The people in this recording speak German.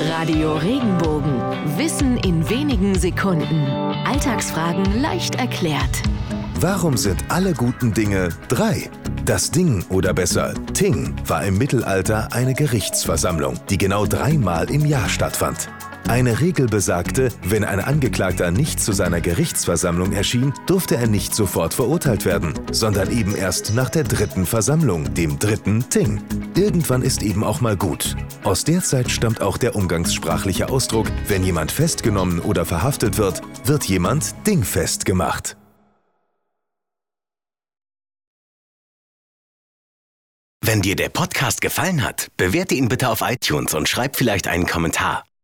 Radio Regenbogen. Wissen in wenigen Sekunden. Alltagsfragen leicht erklärt. Warum sind alle guten Dinge drei? Das Ding oder besser Ting war im Mittelalter eine Gerichtsversammlung, die genau dreimal im Jahr stattfand. Eine Regel besagte, wenn ein Angeklagter nicht zu seiner Gerichtsversammlung erschien, durfte er nicht sofort verurteilt werden, sondern eben erst nach der dritten Versammlung, dem dritten Ting. Irgendwann ist eben auch mal gut. Aus der Zeit stammt auch der umgangssprachliche Ausdruck, wenn jemand festgenommen oder verhaftet wird, wird jemand dingfest gemacht. Wenn dir der Podcast gefallen hat, bewerte ihn bitte auf iTunes und schreib vielleicht einen Kommentar.